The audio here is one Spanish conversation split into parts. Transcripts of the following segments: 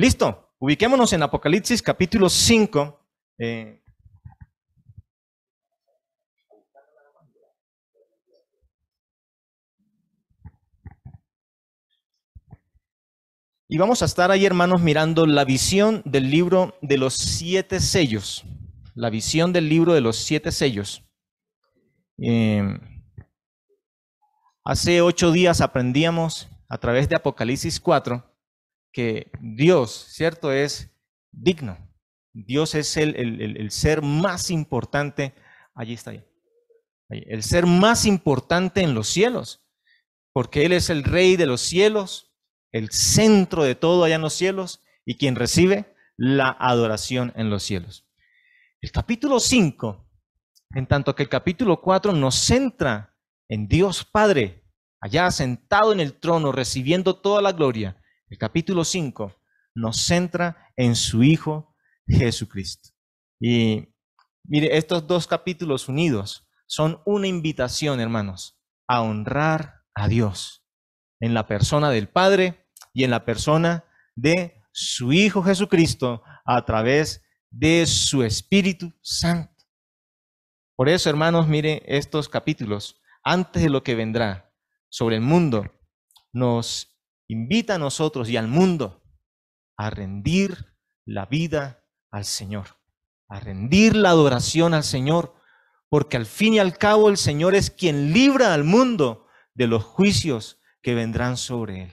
Listo, ubiquémonos en Apocalipsis capítulo 5. Eh, y vamos a estar ahí, hermanos, mirando la visión del libro de los siete sellos. La visión del libro de los siete sellos. Eh, hace ocho días aprendíamos a través de Apocalipsis 4 que Dios, ¿cierto? Es digno. Dios es el, ser más importante. Allí está. Ahí. El ser más importante en los cielos. Porque Él es el rey de los cielos, el centro de todo allá en los cielos y quien recibe la adoración en los cielos. El capítulo 5, en tanto que el capítulo 4 nos centra en Dios Padre, allá sentado en el trono, recibiendo toda la gloria, el capítulo 5 nos centra en su Hijo Jesucristo. Y mire, estos dos capítulos unidos son una invitación, hermanos, a honrar a Dios en la persona del Padre y en la persona de su Hijo Jesucristo a través de su Espíritu Santo. Por eso, hermanos, mire estos capítulos, antes de lo que vendrá sobre el mundo, nos invita a nosotros y al mundo a rendir la vida al Señor, a rendir la adoración al Señor, porque al fin y al cabo el Señor es quien libra al mundo de los juicios que vendrán sobre él.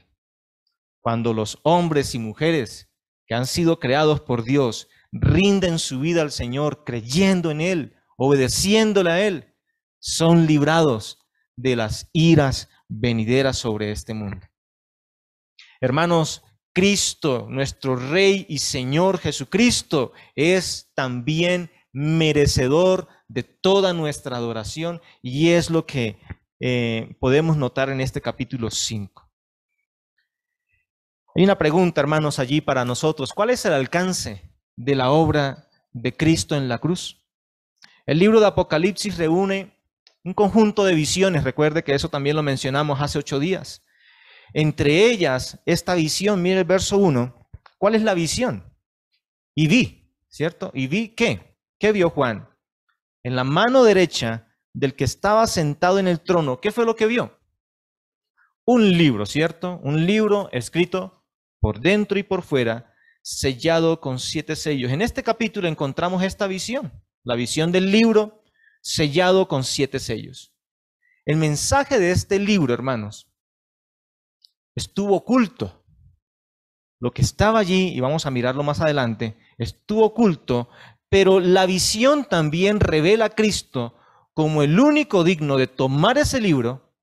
Cuando los hombres y mujeres que han sido creados por Dios rinden su vida al Señor, creyendo en Él, obedeciéndole a Él, son librados de las iras venideras sobre este mundo. Hermanos, Cristo, nuestro Rey y Señor Jesucristo, es también merecedor de toda nuestra adoración y es lo que eh, podemos notar en este capítulo 5. Hay una pregunta, hermanos, allí para nosotros. ¿Cuál es el alcance de la obra de Cristo en la cruz? El libro de Apocalipsis reúne un conjunto de visiones. Recuerde que eso también lo mencionamos hace ocho días. Entre ellas, esta visión, mire el verso 1, ¿cuál es la visión? Y vi, ¿cierto? ¿Y vi qué? ¿Qué vio Juan? En la mano derecha del que estaba sentado en el trono, ¿qué fue lo que vio? Un libro, ¿cierto? Un libro escrito por dentro y por fuera, sellado con siete sellos. En este capítulo encontramos esta visión, la visión del libro sellado con siete sellos. El mensaje de este libro, hermanos, estuvo oculto. Lo que estaba allí, y vamos a mirarlo más adelante, estuvo oculto, pero la visión también revela a Cristo como el único digno de tomar ese libro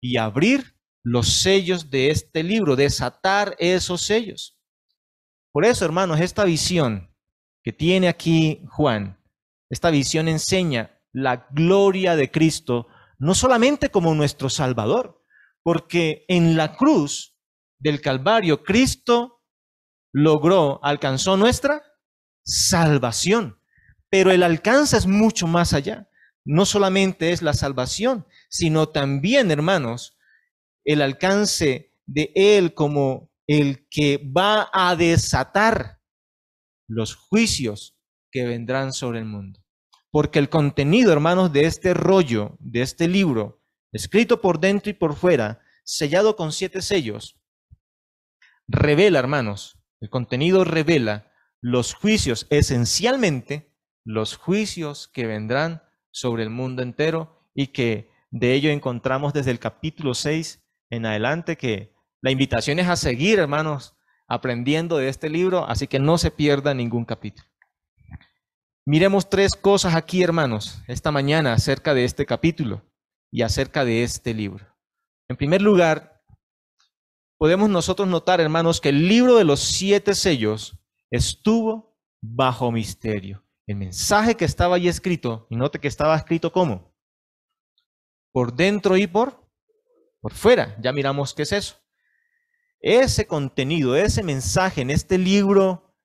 y abrir los sellos de este libro, desatar esos sellos. Por eso, hermanos, esta visión que tiene aquí Juan, esta visión enseña la gloria de Cristo, no solamente como nuestro Salvador, porque en la cruz del Calvario Cristo logró, alcanzó nuestra salvación. Pero el alcance es mucho más allá. No solamente es la salvación, sino también, hermanos, el alcance de Él como el que va a desatar los juicios que vendrán sobre el mundo. Porque el contenido, hermanos, de este rollo, de este libro, escrito por dentro y por fuera, sellado con siete sellos, revela, hermanos, el contenido revela los juicios, esencialmente los juicios que vendrán sobre el mundo entero y que de ello encontramos desde el capítulo 6 en adelante que la invitación es a seguir, hermanos, aprendiendo de este libro, así que no se pierda ningún capítulo. Miremos tres cosas aquí, hermanos, esta mañana acerca de este capítulo y acerca de este libro. En primer lugar, podemos nosotros notar, hermanos, que el libro de los siete sellos estuvo bajo misterio. El mensaje que estaba ahí escrito, y note que estaba escrito cómo? Por dentro y por, por fuera. Ya miramos qué es eso. Ese contenido, ese mensaje en este libro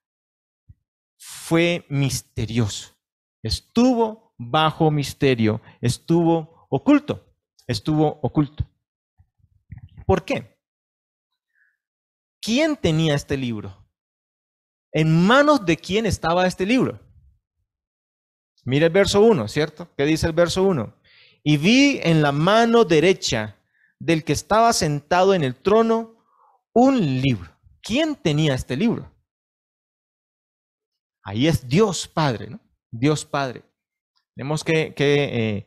fue misterioso. Estuvo bajo misterio, estuvo oculto, estuvo oculto. ¿Por qué? ¿Quién tenía este libro? ¿En manos de quién estaba este libro? Mire el verso 1, ¿cierto? ¿Qué dice el verso 1? Y vi en la mano derecha del que estaba sentado en el trono un libro. ¿Quién tenía este libro? Ahí es Dios Padre, ¿no? Dios Padre. Tenemos que, eh,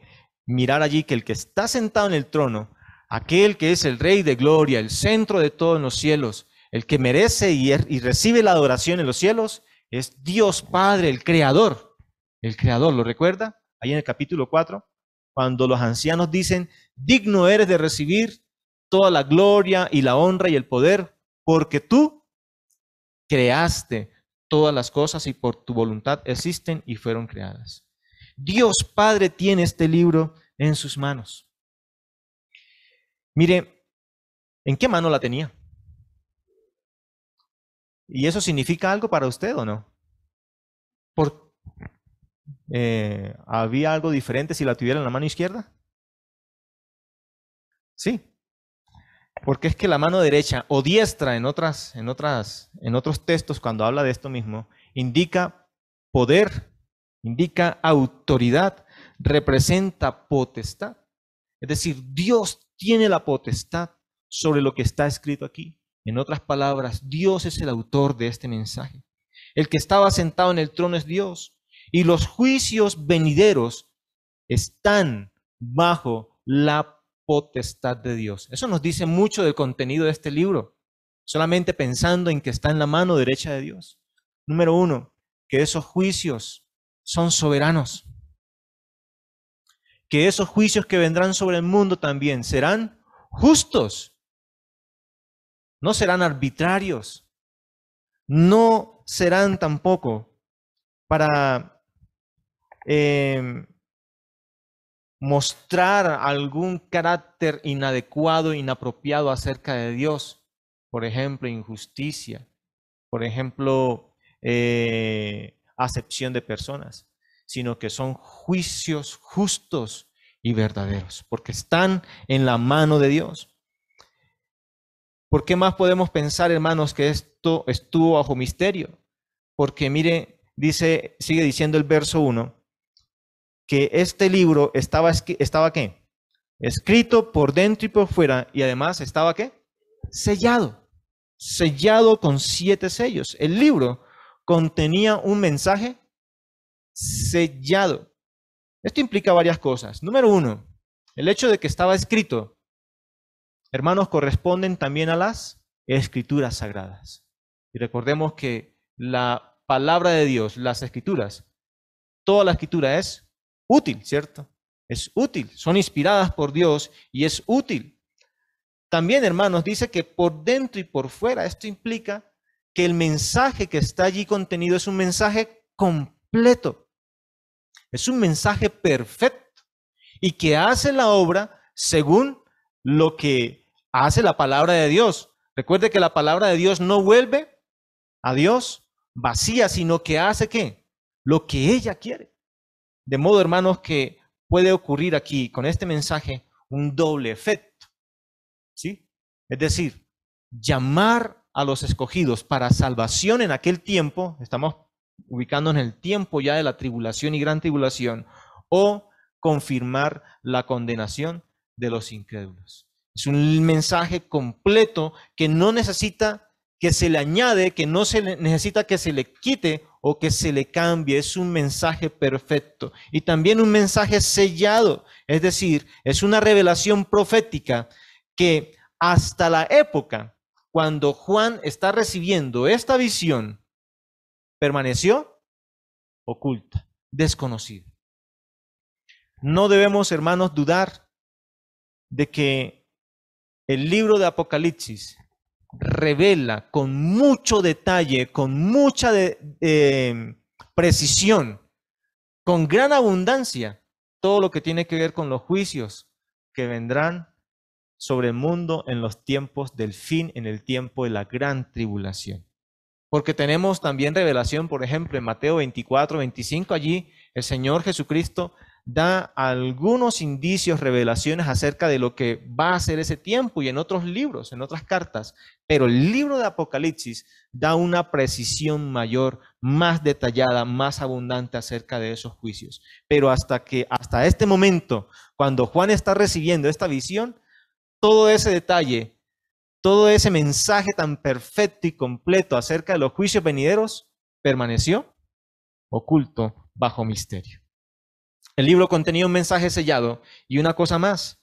mirar allí que el que está sentado en el trono, aquel que es el Rey de Gloria, el centro de todos los cielos, el que merece y, y recibe la adoración en los cielos, es Dios Padre, el Creador. El Creador, ¿lo recuerda? Ahí en el capítulo 4, cuando los ancianos dicen, digno eres de recibir toda la gloria y la honra y el poder, porque tú creaste todas las cosas y por tu voluntad existen y fueron creadas. Dios Padre tiene este libro en sus manos. Mire, ¿en qué mano la tenía? ¿Y eso significa algo para usted o no? ¿Por, eh, ¿Había algo diferente si la tuviera en la mano izquierda? Sí, porque es que la mano derecha o diestra en otras, en otras, en otros textos cuando habla de esto mismo, indica poder, indica autoridad, representa potestad. Es decir, Dios tiene la potestad sobre lo que está escrito aquí. En otras palabras, Dios es el autor de este mensaje. El que estaba sentado en el trono es Dios. Y los juicios venideros están bajo la potestad de Dios. Eso nos dice mucho del contenido de este libro, solamente pensando en que está en la mano derecha de Dios. Número uno, que esos juicios son soberanos. Que esos juicios que vendrán sobre el mundo también serán justos. No serán arbitrarios. No serán tampoco para eh, mostrar algún carácter inadecuado, inapropiado acerca de Dios. Por ejemplo, injusticia. Por ejemplo, eh, acepción de personas. Sino que son juicios justos y verdaderos. Porque están en la mano de Dios. ¿Por qué más podemos pensar, hermanos, que esto estuvo bajo misterio? Porque mire, dice, sigue diciendo el verso 1, que este libro estaba, estaba ¿qué? Escrito por dentro y por fuera y además estaba ¿qué? Sellado. Sellado con siete sellos. El libro contenía un mensaje sellado. Esto implica varias cosas. Número uno, el hecho de que estaba escrito, hermanos, corresponden también a las escrituras sagradas. Y recordemos que la palabra de Dios, las escrituras, toda la escritura es útil, ¿cierto? Es útil, son inspiradas por Dios y es útil. También, hermanos, dice que por dentro y por fuera, esto implica que el mensaje que está allí contenido es un mensaje completo, es un mensaje perfecto y que hace la obra según lo que hace la palabra de Dios. Recuerde que la palabra de Dios no vuelve a Dios vacía, sino que hace qué? Lo que ella quiere. De modo, hermanos, que puede ocurrir aquí con este mensaje un doble efecto. ¿Sí? Es decir, llamar a los escogidos para salvación en aquel tiempo, estamos ubicando en el tiempo ya de la tribulación y gran tribulación, o confirmar la condenación de los incrédulos. Es un mensaje completo que no necesita que se le añade, que no se necesita que se le quite o que se le cambie. Es un mensaje perfecto. Y también un mensaje sellado. Es decir, es una revelación profética que hasta la época cuando Juan está recibiendo esta visión, permaneció oculta, desconocida. No debemos, hermanos, dudar de que el libro de Apocalipsis revela con mucho detalle, con mucha eh, precisión, con gran abundancia, todo lo que tiene que ver con los juicios que vendrán sobre el mundo en los tiempos del fin, en el tiempo de la gran tribulación. Porque tenemos también revelación, por ejemplo, en Mateo 24, 25, allí el Señor Jesucristo da algunos indicios, revelaciones acerca de lo que va a ser ese tiempo y en otros libros, en otras cartas. Pero el libro de Apocalipsis da una precisión mayor, más detallada, más abundante acerca de esos juicios. Pero hasta que, hasta este momento, cuando Juan está recibiendo esta visión, todo ese detalle, todo ese mensaje tan perfecto y completo acerca de los juicios venideros permaneció oculto bajo misterio. El libro contenía un mensaje sellado y una cosa más.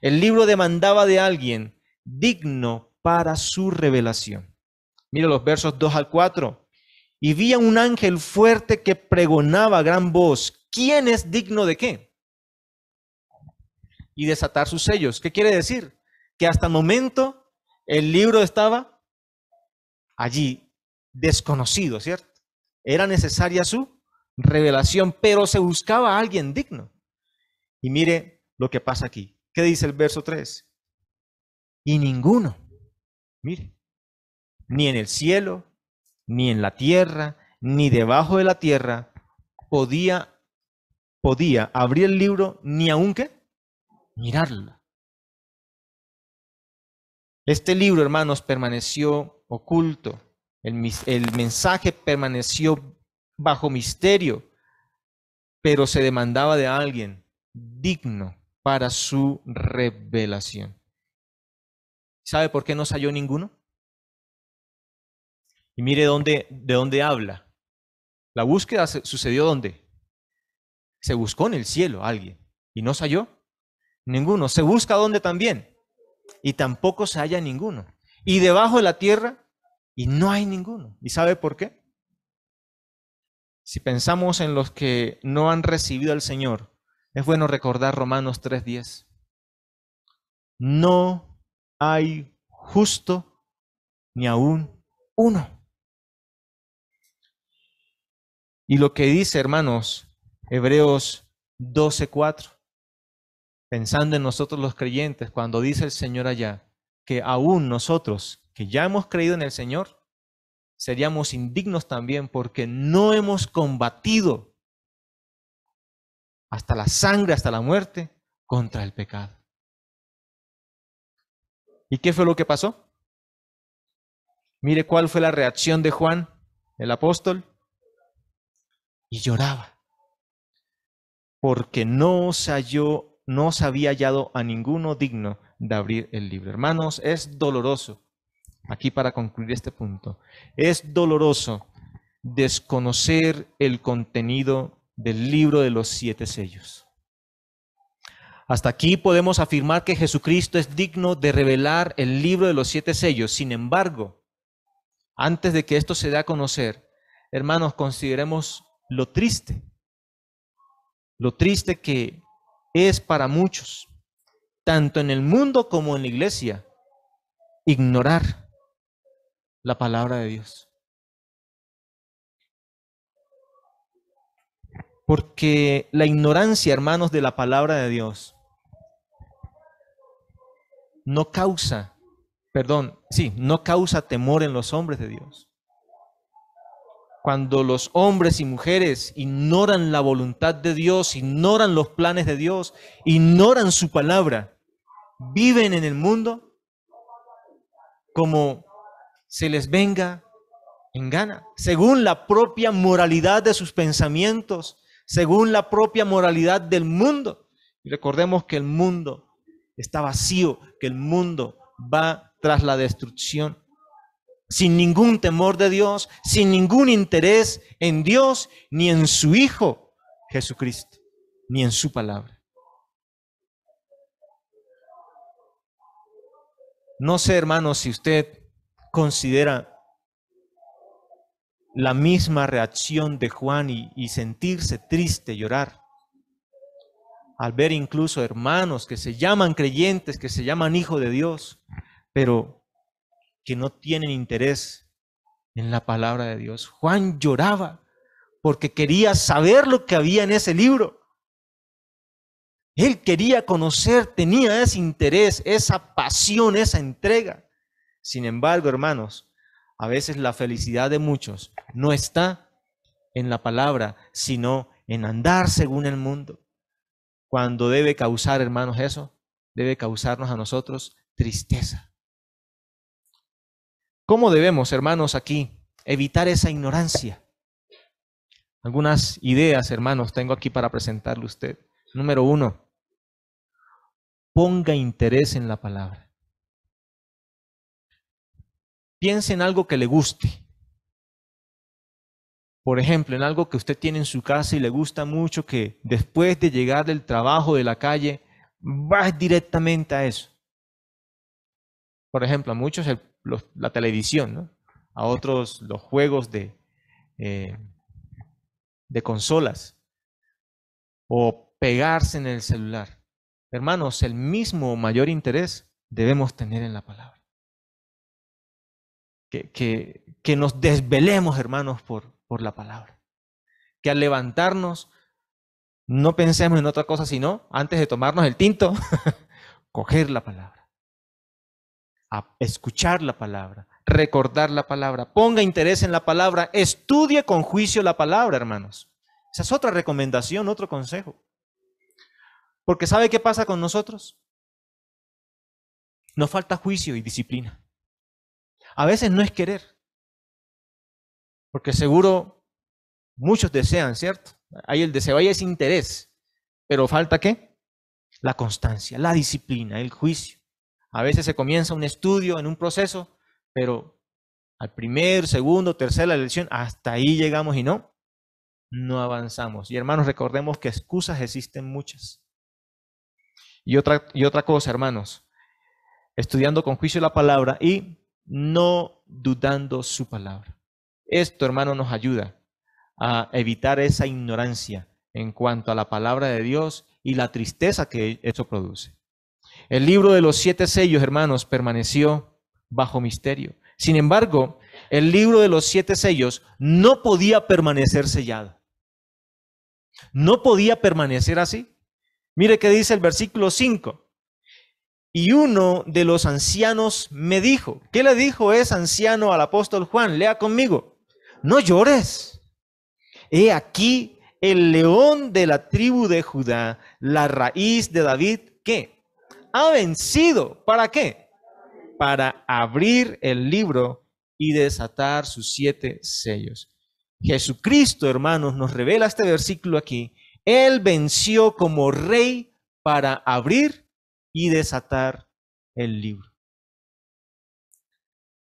El libro demandaba de alguien digno para su revelación. Mira los versos 2 al 4. Y vi a un ángel fuerte que pregonaba a gran voz, ¿quién es digno de qué? Y desatar sus sellos. ¿Qué quiere decir? Que hasta el momento el libro estaba allí, desconocido, ¿cierto? Era necesaria su revelación, pero se buscaba a alguien digno. Y mire lo que pasa aquí. ¿Qué dice el verso 3? Y ninguno, mire, ni en el cielo, ni en la tierra, ni debajo de la tierra, podía, podía abrir el libro, ni aun que mirarla. Este libro, hermanos, permaneció oculto. El, mensaje permaneció bajo misterio, pero se demandaba de alguien digno para su revelación. ¿Sabe por qué no salió ninguno? Y mire de dónde habla. La búsqueda sucedió dónde? Se buscó en el cielo alguien y no salió ninguno. Se busca dónde también y tampoco se halla ninguno. Y debajo de la tierra y no hay ninguno. ¿Y sabe por qué? Si pensamos en los que no han recibido al Señor, es bueno recordar Romanos 3:10. No hay justo ni aún uno. Y lo que dice, hermanos, Hebreos 12:4, pensando en nosotros los creyentes, cuando dice el Señor allá, que aún nosotros, que ya hemos creído en el Señor, seríamos indignos también porque no hemos combatido hasta la sangre, hasta la muerte, contra el pecado. ¿Y qué fue lo que pasó? Mire cuál fue la reacción de Juan, el apóstol y lloraba, porque no se halló, no se había hallado a ninguno digno de abrir el libro. Hermanos, es doloroso, aquí para concluir este punto, es doloroso desconocer el contenido del libro de los siete sellos. Hasta aquí podemos afirmar que Jesucristo es digno de revelar el libro de los siete sellos. Sin embargo, antes de que esto se dé a conocer, hermanos, consideremos lo triste, lo triste que es para muchos, tanto en el mundo como en la iglesia, ignorar la palabra de Dios. Porque la ignorancia, hermanos, de la palabra de Dios no causa, perdón, sí, no causa temor en los hombres de Dios cuando los hombres y mujeres ignoran la voluntad de Dios, ignoran los planes de Dios, ignoran su palabra, viven en el mundo como se les venga en gana, según la propia moralidad de sus pensamientos, según la propia moralidad del mundo. Y recordemos que el mundo está vacío, que el mundo va tras la destrucción sin ningún temor de Dios, sin ningún interés en Dios, ni en su Hijo Jesucristo, ni en su palabra. No sé, hermanos, si usted considera la misma reacción de Juan y, sentirse triste, llorar, al ver incluso hermanos que se llaman creyentes, que se llaman hijos de Dios, pero que no tienen interés en la palabra de Dios. Juan lloraba porque quería saber lo que había en ese libro. Él quería conocer, tenía ese interés, esa pasión, esa entrega. Sin embargo, hermanos, a veces la felicidad de muchos no está en la palabra, sino en andar según el mundo, cuando debe causar, hermanos, eso, debe causarnos a nosotros tristeza. ¿Cómo debemos, hermanos, aquí evitar esa ignorancia? Algunas ideas, hermanos, tengo aquí para presentarle a usted. Número uno, ponga interés en la palabra. Piense en algo que le guste. Por ejemplo, en algo que usted tiene en su casa y le gusta mucho que después de llegar del trabajo, de la calle, va directamente a eso. Por ejemplo, a muchos la televisión, a otros los juegos de, eh, de consolas o pegarse en el celular. Hermanos, el mismo mayor interés debemos tener en la palabra. Que, que, que nos desvelemos, hermanos, por, por la palabra. Que al levantarnos no pensemos en otra cosa, sino antes de tomarnos el tinto, coger la palabra, a escuchar la palabra, recordar la palabra, ponga interés en la palabra, estudie con juicio la palabra, hermanos. Esa es otra recomendación, otro consejo. Porque ¿sabe qué pasa con nosotros? Nos falta juicio y disciplina. A veces no es querer, porque seguro muchos desean, ¿cierto? Hay el deseo, hay ese interés. Pero falta qué? La constancia, la disciplina, el juicio. A veces se comienza un estudio en un proceso, pero al primer, segundo, tercera lección, hasta ahí llegamos y no, no avanzamos. Y hermanos, recordemos que excusas existen muchas. Y otra, y otra cosa, hermanos, estudiando con juicio la palabra y no dudando su palabra. Esto, hermano, nos ayuda a evitar esa ignorancia en cuanto a la palabra de Dios y la tristeza que eso produce. El libro de los siete sellos, hermanos, permaneció bajo misterio. Sin embargo, el libro de los siete sellos no podía permanecer sellado. No podía permanecer así. Mire qué dice el versículo 5. Y uno de los ancianos me dijo, ¿qué le dijo ese anciano al apóstol Juan? Lea conmigo no llores. He aquí el león de la tribu de Judá, la raíz de David, ¿qué? Ha vencido. ¿Para qué? Para abrir el libro y desatar sus siete sellos. Jesucristo, hermanos, nos revela este versículo aquí. Él venció como rey para abrir y desatar el libro.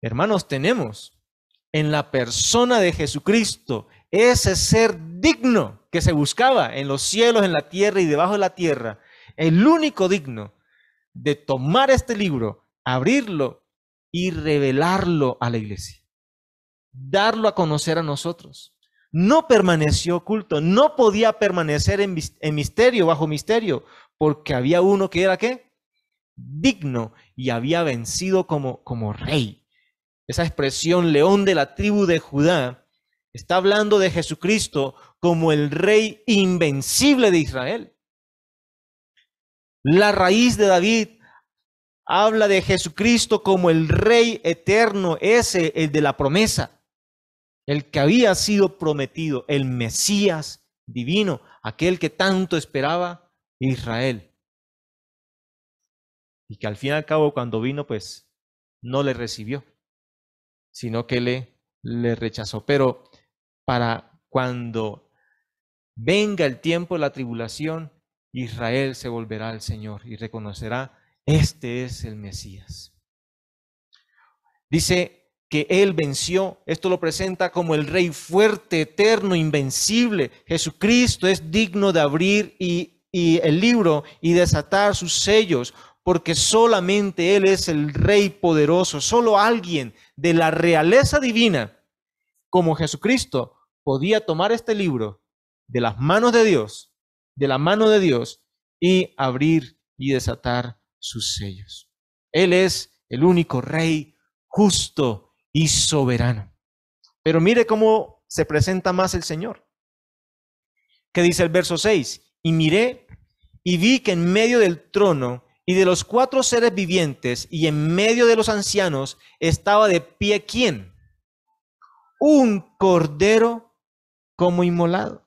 Hermanos, tenemos en la persona de Jesucristo, ese ser digno que se buscaba en los cielos, en la tierra y debajo de la tierra, el único digno de tomar este libro, abrirlo y revelarlo a la iglesia, darlo a conocer a nosotros. No permaneció oculto, no podía permanecer en, misterio, bajo misterio, porque había uno que era qué? Digno y había vencido como, como rey esa expresión león de la tribu de Judá, está hablando de Jesucristo como el rey invencible de Israel. La raíz de David habla de Jesucristo como el rey eterno, ese, el de la promesa, el que había sido prometido, el Mesías divino, aquel que tanto esperaba Israel. Y que al fin y al cabo cuando vino, pues no le recibió sino que le, le rechazó. Pero para cuando venga el tiempo de la tribulación, Israel se volverá al Señor y reconocerá, este es el Mesías. Dice que Él venció, esto lo presenta como el Rey fuerte, eterno, invencible. Jesucristo es digno de abrir y, el libro y desatar sus sellos, porque solamente Él es el Rey poderoso, solo alguien de la realeza divina, como Jesucristo, podía tomar este libro de las manos de Dios, de la mano de Dios, y abrir y desatar sus sellos. Él es el único rey justo y soberano. Pero mire cómo se presenta más el Señor. ¿Qué dice el verso 6? Y miré y vi que en medio del trono y de los cuatro seres vivientes y en medio de los ancianos estaba de pie quién? Un cordero como inmolado.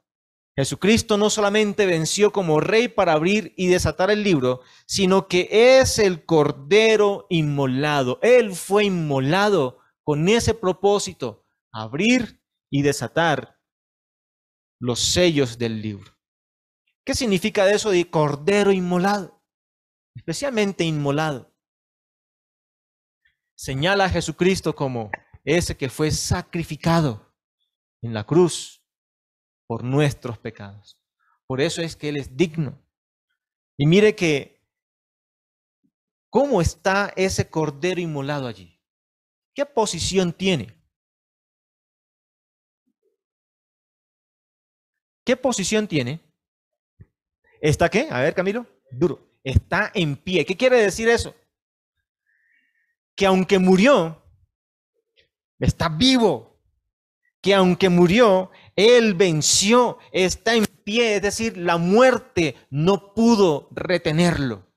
Jesucristo no solamente venció como rey para abrir y desatar el libro, sino que es el Cordero inmolado. Él fue inmolado con ese propósito, abrir y desatar los sellos del libro. ¿Qué significa eso de Cordero inmolado? Especialmente inmolado. Señala a Jesucristo como ese que fue sacrificado en la cruz por nuestros pecados. Por eso es que Él es digno. Y mire que, ¿cómo está ese cordero inmolado allí? ¿Qué posición tiene? ¿Qué posición tiene? ¿Está qué? A ver, Camilo. Duro. Está en pie. ¿Qué quiere decir eso? Que aunque murió, está vivo. Que aunque murió, él venció, está en pie, es decir, la muerte no pudo retenerlo.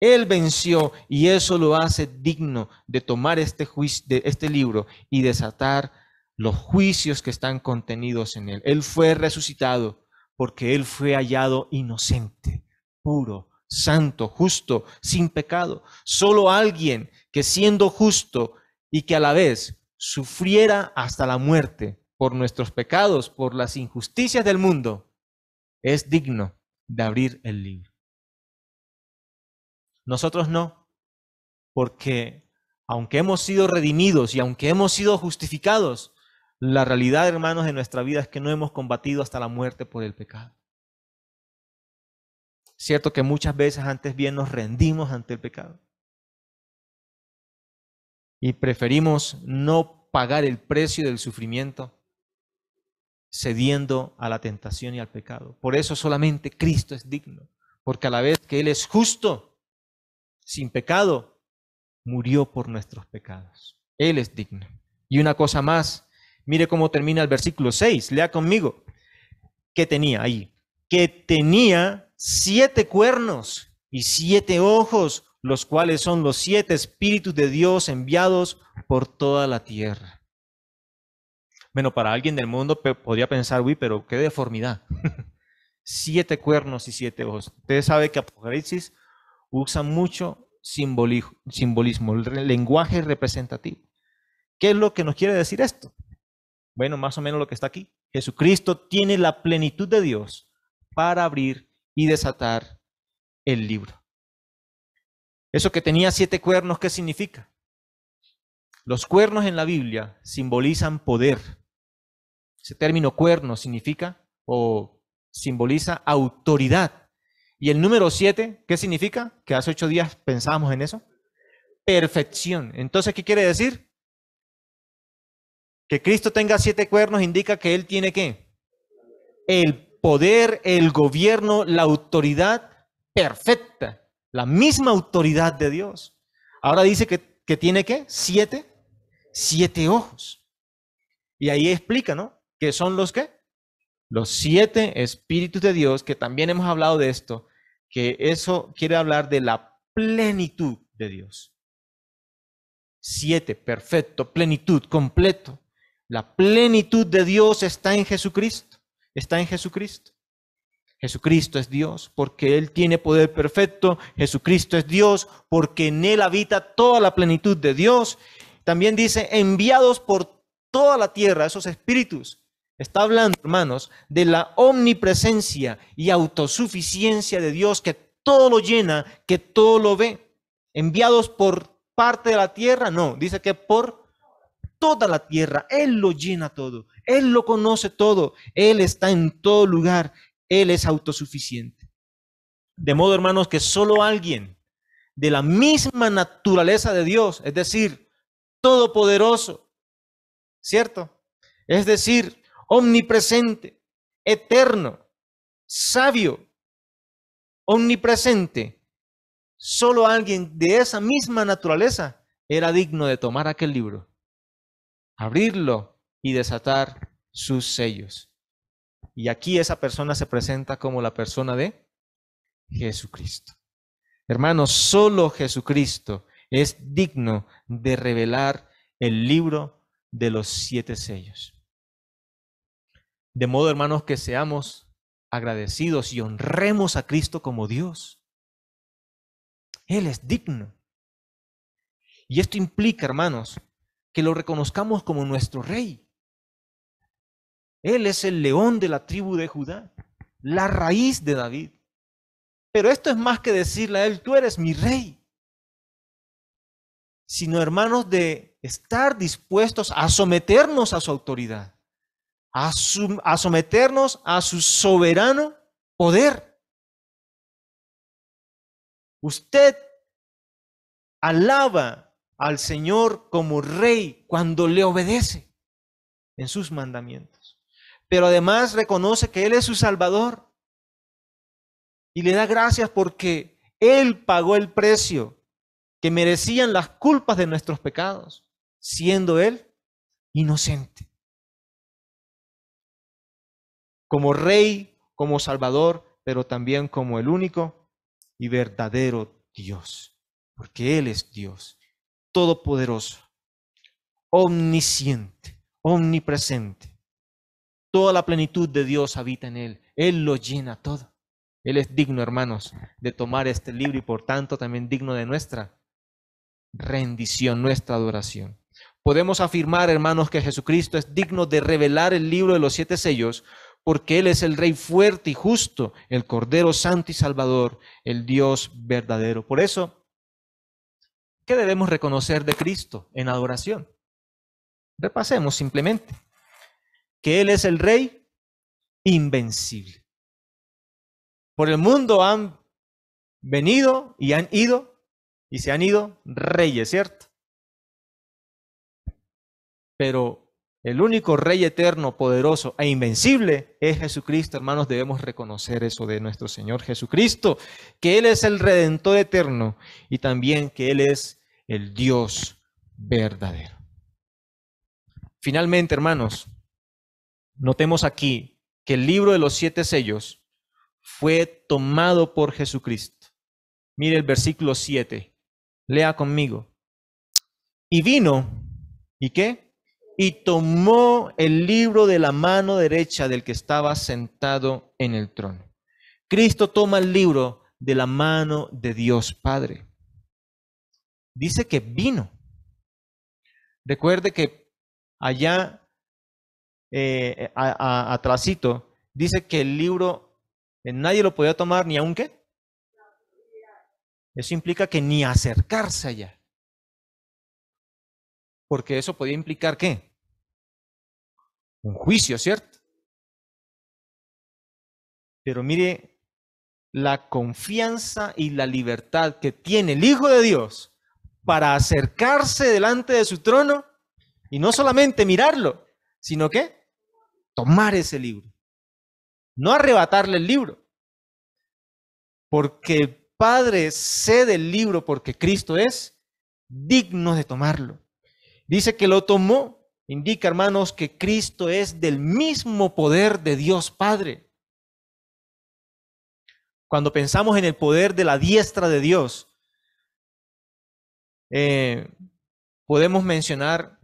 Él venció y eso lo hace digno de tomar este, de este libro y desatar los juicios que están contenidos en él. Él fue resucitado porque él fue hallado inocente, puro, santo, justo, sin pecado. Solo alguien que siendo justo y que a la vez sufriera hasta la muerte, por nuestros pecados, por las injusticias del mundo, es digno de abrir el libro. Nosotros no, porque aunque hemos sido redimidos y aunque hemos sido justificados, la realidad, hermanos, de nuestra vida es que no hemos combatido hasta la muerte por el pecado. Cierto que muchas veces antes bien nos rendimos ante el pecado. Y preferimos no pagar el precio del sufrimiento cediendo a la tentación y al pecado. Por eso solamente Cristo es digno, porque a la vez que Él es justo, sin pecado, murió por nuestros pecados. Él es digno. Y una cosa más, mire cómo termina el versículo 6, lea conmigo. ¿Qué tenía ahí? Que tenía siete cuernos y siete ojos, los cuales son los siete espíritus de Dios enviados por toda la tierra. Bueno, para alguien del mundo podría pensar, uy, pero qué deformidad. siete cuernos y siete ojos. Ustedes saben que Apocalipsis usa mucho simbolismo, el lenguaje representativo. ¿Qué es lo que nos quiere decir esto? Bueno, más o menos lo que está aquí. Jesucristo tiene la plenitud de Dios para abrir y desatar el libro. Eso que tenía siete cuernos, ¿qué significa? Los cuernos en la Biblia simbolizan poder, ese término cuerno significa o simboliza autoridad. Y el número siete, ¿qué significa? Que hace ocho días pensábamos en eso. Perfección. Entonces, ¿qué quiere decir? Que Cristo tenga siete cuernos indica que Él tiene qué? El poder, el gobierno, la autoridad perfecta. La misma autoridad de Dios. Ahora dice que, que tiene qué? Siete. Siete ojos. Y ahí explica, ¿no? Que son los que? Los siete espíritus de Dios, que también hemos hablado de esto, que eso quiere hablar de la plenitud de Dios. Siete, perfecto, plenitud, completo. La plenitud de Dios está en Jesucristo, está en Jesucristo. Jesucristo es Dios porque Él tiene poder perfecto. Jesucristo es Dios porque en Él habita toda la plenitud de Dios. También dice, enviados por toda la tierra, esos espíritus Está hablando, hermanos, de la omnipresencia y autosuficiencia de Dios que todo lo llena, que todo lo ve. Enviados por parte de la tierra, no, dice que por toda la tierra. Él lo llena todo, Él lo conoce todo, Él está en todo lugar, Él es autosuficiente. De modo, hermanos, que solo alguien de la misma naturaleza de Dios, es decir, todopoderoso, ¿cierto? Es decir, omnipresente, eterno, sabio, omnipresente. Solo alguien de esa misma naturaleza era digno de tomar aquel libro, abrirlo y desatar sus sellos. Y aquí esa persona se presenta como la persona de Jesucristo. Hermanos, solo Jesucristo es digno de revelar el libro de los siete sellos. De modo, hermanos, que seamos agradecidos y honremos a Cristo como Dios. Él es digno. Y esto implica, hermanos, que lo reconozcamos como nuestro rey. Él es el león de la tribu de Judá, la raíz de David. Pero esto es más que decirle a él, tú eres mi rey. Sino, hermanos, de estar dispuestos a someternos a su autoridad, a, someternos a su soberano poder. Usted alaba al Señor como rey cuando le obedece en sus mandamientos. Pero además reconoce que Él es su Salvador y le da gracias porque Él pagó el precio que merecían las culpas de nuestros pecados, siendo Él inocente. Como rey, como Salvador, pero también como el único y verdadero Dios, porque Él es Dios todopoderoso, omnisciente, omnipresente. Toda la plenitud de Dios habita en Él. Él lo llena todo. Él es digno, hermanos, de tomar este libro y por tanto también digno de nuestra rendición, nuestra adoración. Podemos afirmar, hermanos, que Jesucristo es digno de revelar el libro de los siete sellos porque Él es el Rey fuerte y justo, el Cordero Santo y Salvador, el Dios verdadero. Por eso, ¿Qué debemos reconocer de Cristo en adoración? Repasemos simplemente que Él es el Rey invencible. Por el mundo han venido y han ido y se han ido reyes, ¿cierto? Pero el único Rey eterno, poderoso e invencible es Jesucristo. Hermanos, debemos reconocer eso de nuestro Señor Jesucristo, que Él es el Redentor eterno y también que Él es el Dios verdadero. Finalmente, hermanos, notemos aquí que el libro de los siete sellos fue tomado por Jesucristo. Mire el versículo 7. Lea conmigo. Y vino, ¿y qué? Y tomó el libro de la mano derecha del que estaba sentado en el trono. Cristo toma el libro de la mano de Dios Padre. Dice que vino. Recuerde que allá, eh, atrásito, dice que el libro eh, nadie lo podía tomar ni aunque. Eso implica que ni acercarse allá porque eso podía implicar qué? Un juicio, ¿cierto? Pero mire la confianza y la libertad que tiene el Hijo de Dios para acercarse delante de su trono y no solamente mirarlo, sino que tomar ese libro. No arrebatarle el libro. Porque el Padre cede el libro porque Cristo es digno de tomarlo. Dice que lo tomó. Indica, hermanos, que Cristo es del mismo poder de Dios Padre. Cuando pensamos en el poder de la diestra de Dios, eh, podemos mencionar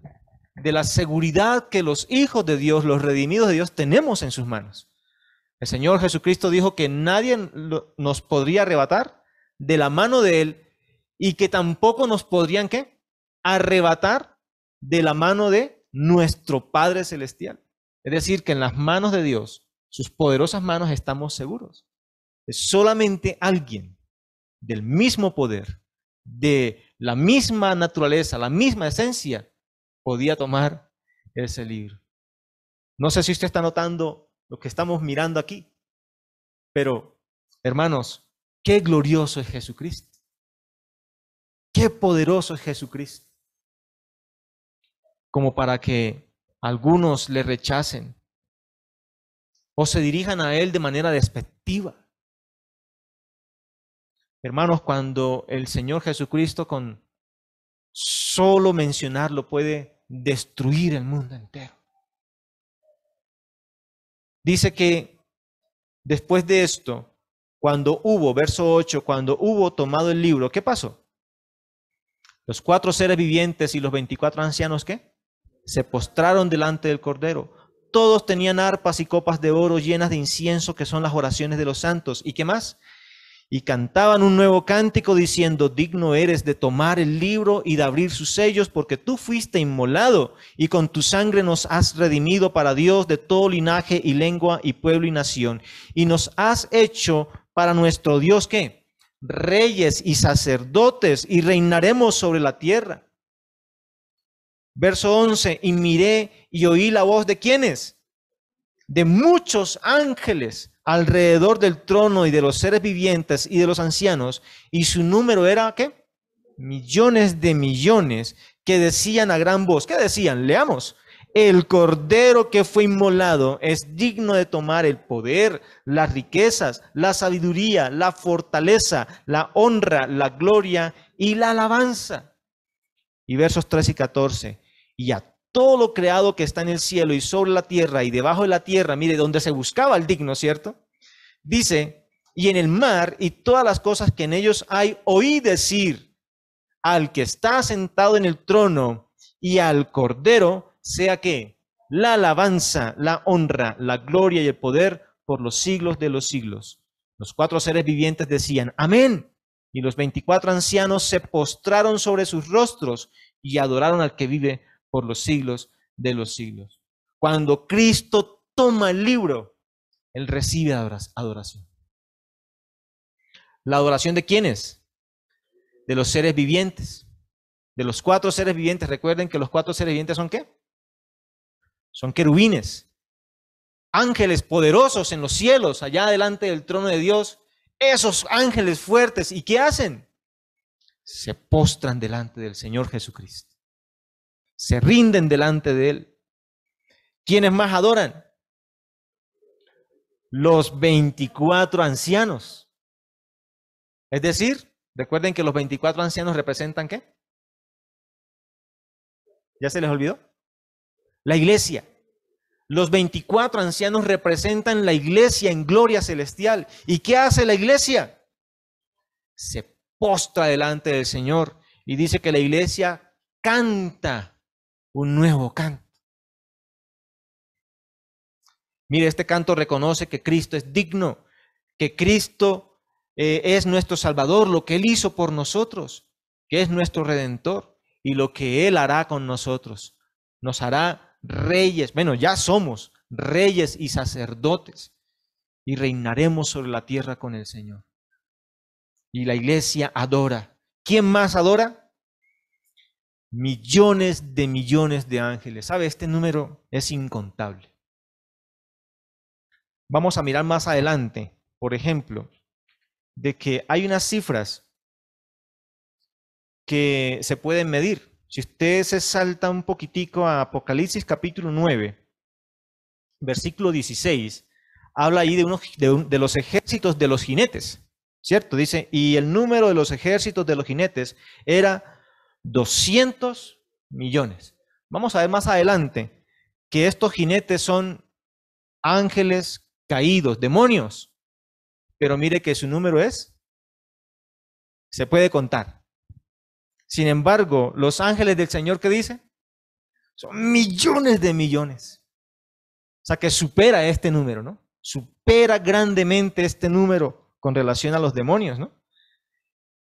de la seguridad que los hijos de Dios, los redimidos de Dios, tenemos en sus manos. El Señor Jesucristo dijo que nadie nos podría arrebatar de la mano de Él y que tampoco nos podrían ¿qué? arrebatar de la mano de nuestro Padre Celestial. Es decir, que en las manos de Dios, sus poderosas manos, estamos seguros. Solamente alguien del mismo poder, de la misma naturaleza, la misma esencia, podía tomar ese libro. No sé si usted está notando lo que estamos mirando aquí, pero hermanos, qué glorioso es Jesucristo. Qué poderoso es Jesucristo como para que algunos le rechacen o se dirijan a Él de manera despectiva. Hermanos, cuando el Señor Jesucristo con solo mencionarlo puede destruir el mundo entero. Dice que después de esto, cuando hubo, verso 8, cuando hubo tomado el libro, ¿qué pasó? Los cuatro seres vivientes y los veinticuatro ancianos, ¿qué? Se postraron delante del Cordero, Todos tenían arpas y copas de oro llenas de incienso, que son las oraciones de los santos. ¿Y qué más? Y cantaban un nuevo cántico diciendo, digno eres de tomar el libro y de abrir sus sellos, porque tú fuiste inmolado y con tu sangre nos has redimido para Dios de todo linaje y lengua y pueblo y nación. Y nos has hecho para nuestro Dios qué? Reyes y sacerdotes y reinaremos sobre la tierra. Verso 11, y miré y oí la voz de quiénes? De muchos ángeles alrededor del trono y de los seres vivientes y de los ancianos, y su número era, ¿qué? Millones de millones que decían a gran voz, ¿qué decían? Leamos. El cordero que fue inmolado es digno de tomar el poder, las riquezas, la sabiduría, la fortaleza, la honra, la gloria y la alabanza. Y versos 3 y 14. Y a todo lo creado que está en el cielo y sobre la tierra y debajo de la tierra, mire, donde se buscaba el digno, ¿cierto? Dice, y en el mar y todas las cosas que en ellos hay, oí decir al que está sentado en el trono y al cordero, sea que la alabanza, la honra, la gloria y el poder por los siglos de los siglos. Los cuatro seres vivientes decían, amén. Y los veinticuatro ancianos se postraron sobre sus rostros y adoraron al que vive por los siglos de los siglos. Cuando Cristo toma el libro, Él recibe adoración. ¿La adoración de quiénes? De los seres vivientes. De los cuatro seres vivientes. Recuerden que los cuatro seres vivientes son qué? Son querubines. Ángeles poderosos en los cielos, allá delante del trono de Dios. Esos ángeles fuertes. ¿Y qué hacen? Se postran delante del Señor Jesucristo se rinden delante de Él. ¿Quiénes más adoran? Los 24 ancianos. Es decir, recuerden que los 24 ancianos representan qué? ¿Ya se les olvidó? La iglesia. Los 24 ancianos representan la iglesia en gloria celestial. ¿Y qué hace la iglesia? Se postra delante del Señor y dice que la iglesia canta un nuevo canto. Mire, este canto reconoce que Cristo es digno, que Cristo eh, es nuestro Salvador, lo que Él hizo por nosotros, que es nuestro Redentor y lo que Él hará con nosotros. Nos hará reyes, bueno, ya somos reyes y sacerdotes y reinaremos sobre la tierra con el Señor. Y la iglesia adora. ¿Quién más adora? millones de millones de ángeles. ¿Sabe? Este número es incontable. Vamos a mirar más adelante, por ejemplo, de que hay unas cifras que se pueden medir. Si usted se salta un poquitico a Apocalipsis capítulo 9, versículo 16, habla ahí de, de los ejércitos de los jinetes, ¿cierto? Dice, y el número de los ejércitos de los jinetes era 200 millones. Vamos a ver más adelante que estos jinetes son ángeles caídos, demonios. Pero mire que su número es, se puede contar. Sin embargo, los ángeles del Señor, ¿qué dice? Son millones de millones. O sea, que supera este número, ¿no? Supera grandemente este número con relación a los demonios, ¿no?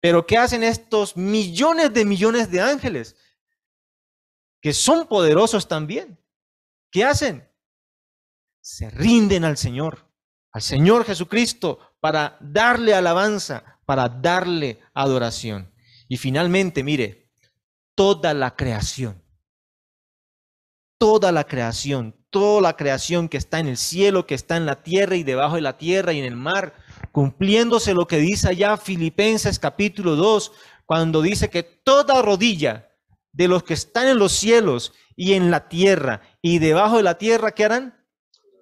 Pero ¿qué hacen estos millones de millones de ángeles? Que son poderosos también. ¿Qué hacen? Se rinden al Señor, al Señor Jesucristo, para darle alabanza, para darle adoración. Y finalmente, mire, toda la creación, toda la creación, toda la creación que está en el cielo, que está en la tierra y debajo de la tierra y en el mar, cumpliéndose lo que dice allá Filipenses capítulo 2, cuando dice que toda rodilla de los que están en los cielos y en la tierra y debajo de la tierra, ¿qué harán?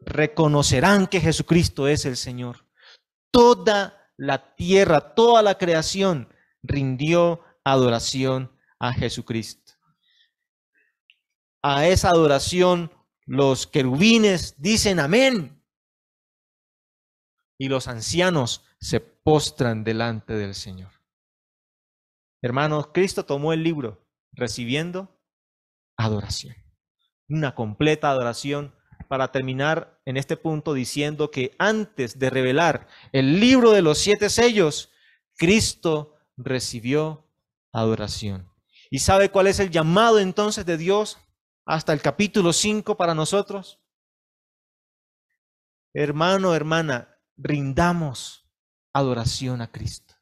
Reconocerán que Jesucristo es el Señor. Toda la tierra, toda la creación rindió adoración a Jesucristo. A esa adoración los querubines dicen amén y los ancianos se postran delante del Señor. Hermanos, Cristo tomó el libro recibiendo adoración, una completa adoración para terminar en este punto diciendo que antes de revelar el libro de los siete sellos, Cristo recibió adoración. ¿Y sabe cuál es el llamado entonces de Dios hasta el capítulo 5 para nosotros? Hermano, hermana, rindamos adoración a Cristo.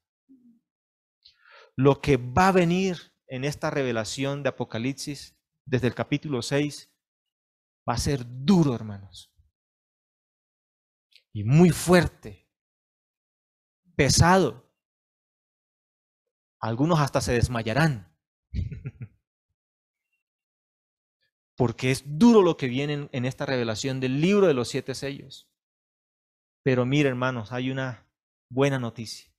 Lo que va a venir en esta revelación de Apocalipsis desde el capítulo 6 va a ser duro, hermanos. Y muy fuerte, pesado. Algunos hasta se desmayarán. Porque es duro lo que viene en esta revelación del libro de los siete sellos. Pero mire, hermanos, hay una buena noticia.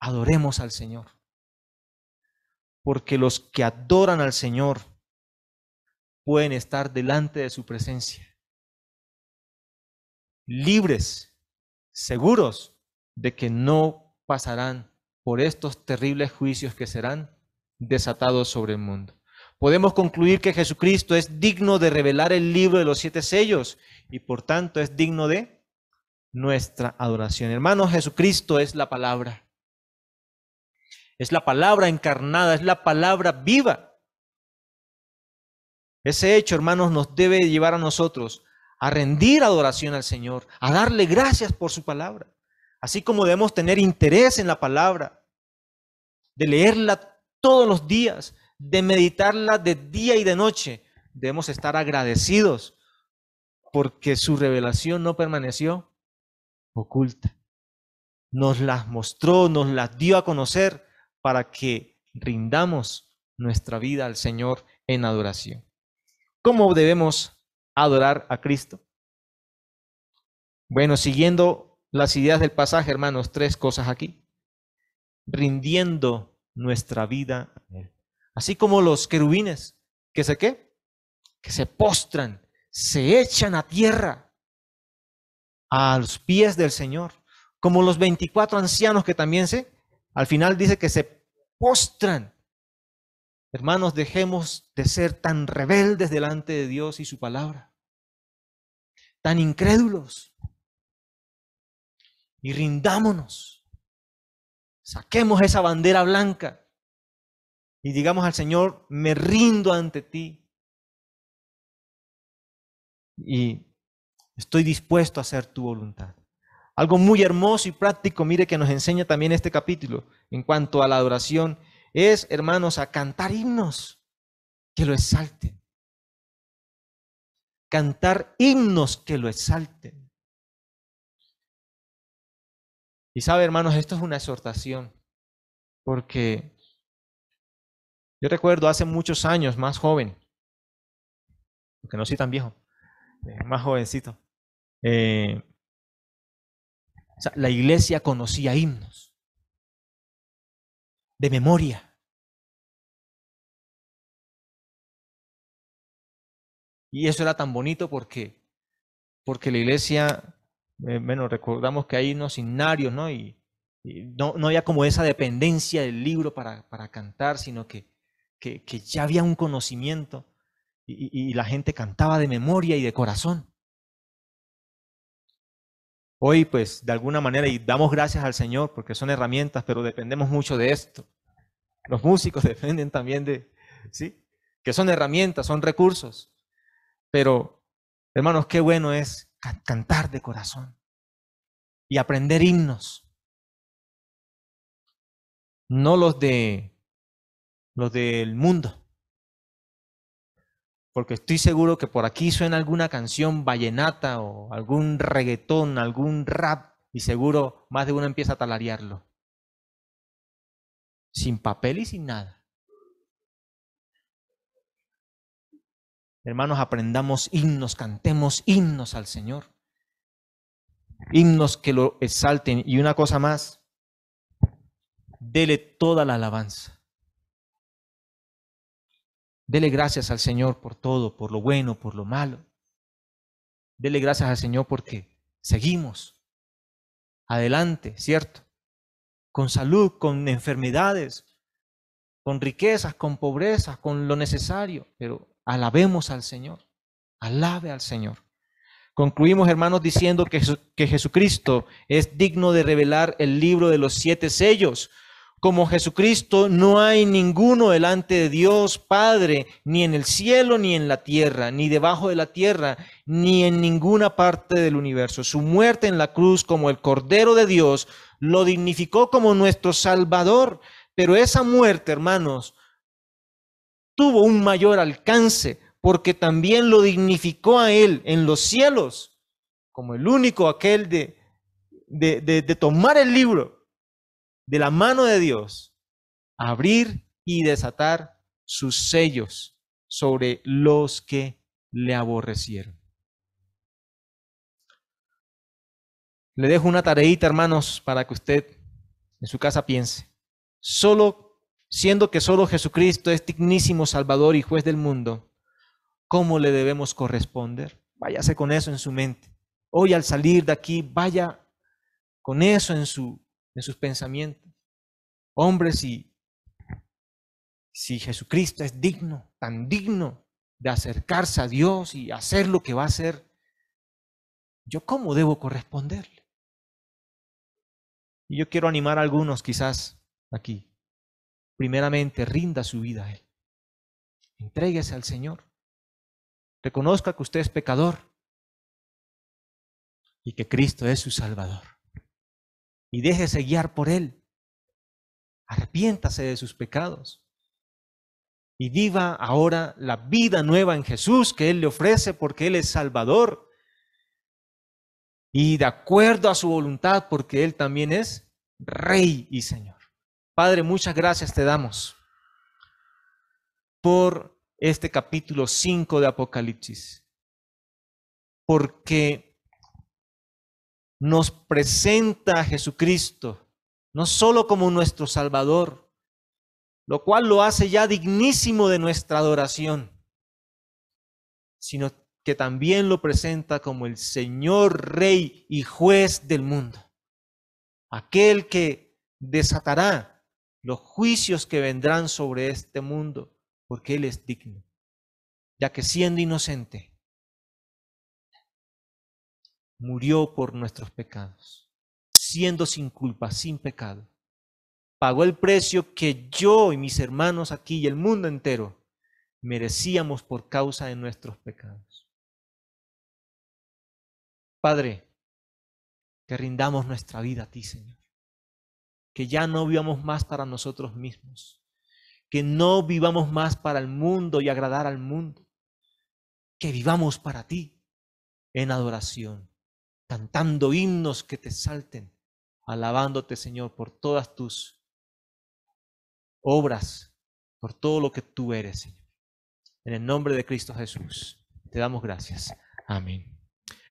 Adoremos al Señor. Porque los que adoran al Señor pueden estar delante de su presencia. Libres, seguros de que no pasarán por estos terribles juicios que serán desatados sobre el mundo. Podemos concluir que Jesucristo es digno de revelar el libro de los siete sellos y por tanto es digno de nuestra adoración. Hermanos, Jesucristo es la palabra. Es la palabra encarnada, es la palabra viva. Ese hecho, hermanos, nos debe llevar a nosotros a rendir adoración al Señor, a darle gracias por su palabra. Así como debemos tener interés en la palabra, de leerla todos los días, de meditarla de día y de noche, debemos estar agradecidos porque su revelación no permaneció oculta. Nos las mostró, nos las dio a conocer para que rindamos nuestra vida al Señor en adoración. ¿Cómo debemos adorar a Cristo? Bueno, siguiendo las ideas del pasaje, hermanos, tres cosas aquí. Rindiendo nuestra vida a Él. Así como los querubines, que se qué? Que se postran, se echan a tierra a los pies del Señor. Como los 24 ancianos que también se, al final dice que se postran Hermanos, dejemos de ser tan rebeldes delante de Dios y su palabra, tan incrédulos, y rindámonos. Saquemos esa bandera blanca y digamos al Señor, me rindo ante ti. Y estoy dispuesto a hacer tu voluntad. Algo muy hermoso y práctico, mire que nos enseña también este capítulo en cuanto a la adoración es, hermanos, a cantar himnos que lo exalten. Cantar himnos que lo exalten. Y sabe, hermanos, esto es una exhortación, porque yo recuerdo hace muchos años, más joven, porque no soy tan viejo, eh, más jovencito, eh, la iglesia conocía himnos de memoria. Y eso era tan bonito porque, porque la iglesia, eh, bueno, recordamos que hay unos himnarios, ¿no? Y, no, no, había como esa dependencia del libro para, para cantar, sino que, que, ya había un conocimiento y, y la gente cantaba de memoria y de corazón. Hoy, pues, de alguna manera, y damos gracias al Señor porque son herramientas, pero dependemos mucho de esto. Los músicos dependen también de, ¿sí? Que son herramientas, son recursos. Pero, hermanos, qué bueno es cantar de corazón y aprender himnos. No los de los del mundo. Porque estoy seguro que por aquí suena alguna canción vallenata o algún reggaetón, algún rap, y seguro más de uno empieza a talarearlo. Sin papel y sin nada. Hermanos, aprendamos himnos, cantemos himnos al Señor. Himnos que lo exalten. Y una cosa más, dele toda la alabanza. Dele gracias al Señor por todo, por lo bueno, por lo malo. Dele gracias al Señor porque seguimos adelante, ¿cierto? Con salud, con enfermedades, con riquezas, con pobreza, con lo necesario, pero Alabemos al Señor. Alabe al Señor. Concluimos, hermanos, diciendo que, que Jesucristo es digno de revelar el libro de los siete sellos. Como Jesucristo no hay ninguno delante de Dios Padre, ni en el cielo, ni en la tierra, ni debajo de la tierra, ni en ninguna parte del universo. Su muerte en la cruz como el Cordero de Dios lo dignificó como nuestro Salvador. Pero esa muerte, hermanos, tuvo un mayor alcance porque también lo dignificó a él en los cielos como el único aquel de, de, de, tomar el libro de la mano de Dios, abrir y desatar sus sellos sobre los que le aborrecieron. Le dejo una tareita, hermanos, para que usted en su casa piense. Solo, siendo que solo Jesucristo es dignísimo Salvador y juez del mundo, cómo le debemos corresponder. Váyase con eso en su mente. Hoy al salir de aquí, vaya con eso en, su, en sus pensamientos. Hombre, si, si Jesucristo es digno, tan digno de acercarse a Dios y hacer lo que va a hacer, ¿yo cómo debo corresponderle? Y yo quiero animar a algunos quizás aquí. Primeramente, rinda su vida a Él. Entréguese al Señor. Reconozca que usted es pecador y que Cristo es su Salvador. Y déjese guiar por Él. Arrepiéntase de sus pecados. Y viva ahora la vida nueva en Jesús que Él le ofrece porque Él es Salvador. Y de acuerdo a su voluntad porque Él también es Rey y Señor. Padre, muchas gracias te damos por este capítulo 5 de Apocalipsis, porque nos presenta a Jesucristo no solo como nuestro Salvador, lo cual lo hace ya dignísimo de nuestra adoración, sino que también lo presenta como el Señor, Rey y Juez del mundo, aquel que desatará los juicios que vendrán sobre este mundo porque Él es digno, ya que siendo inocente, murió por nuestros pecados, siendo sin culpa, sin pecado. Pagó el precio que yo y mis hermanos aquí y el mundo entero merecíamos por causa de nuestros pecados. Padre, que rindamos nuestra vida a ti, Señor. Que ya no vivamos más para nosotros mismos, que no vivamos más para el mundo y agradar al mundo, que vivamos para ti en adoración, cantando himnos que te salten, alabándote Señor por todas tus obras, por todo lo que tú eres, Señor. En el nombre de Cristo Jesús, te damos gracias. Amén.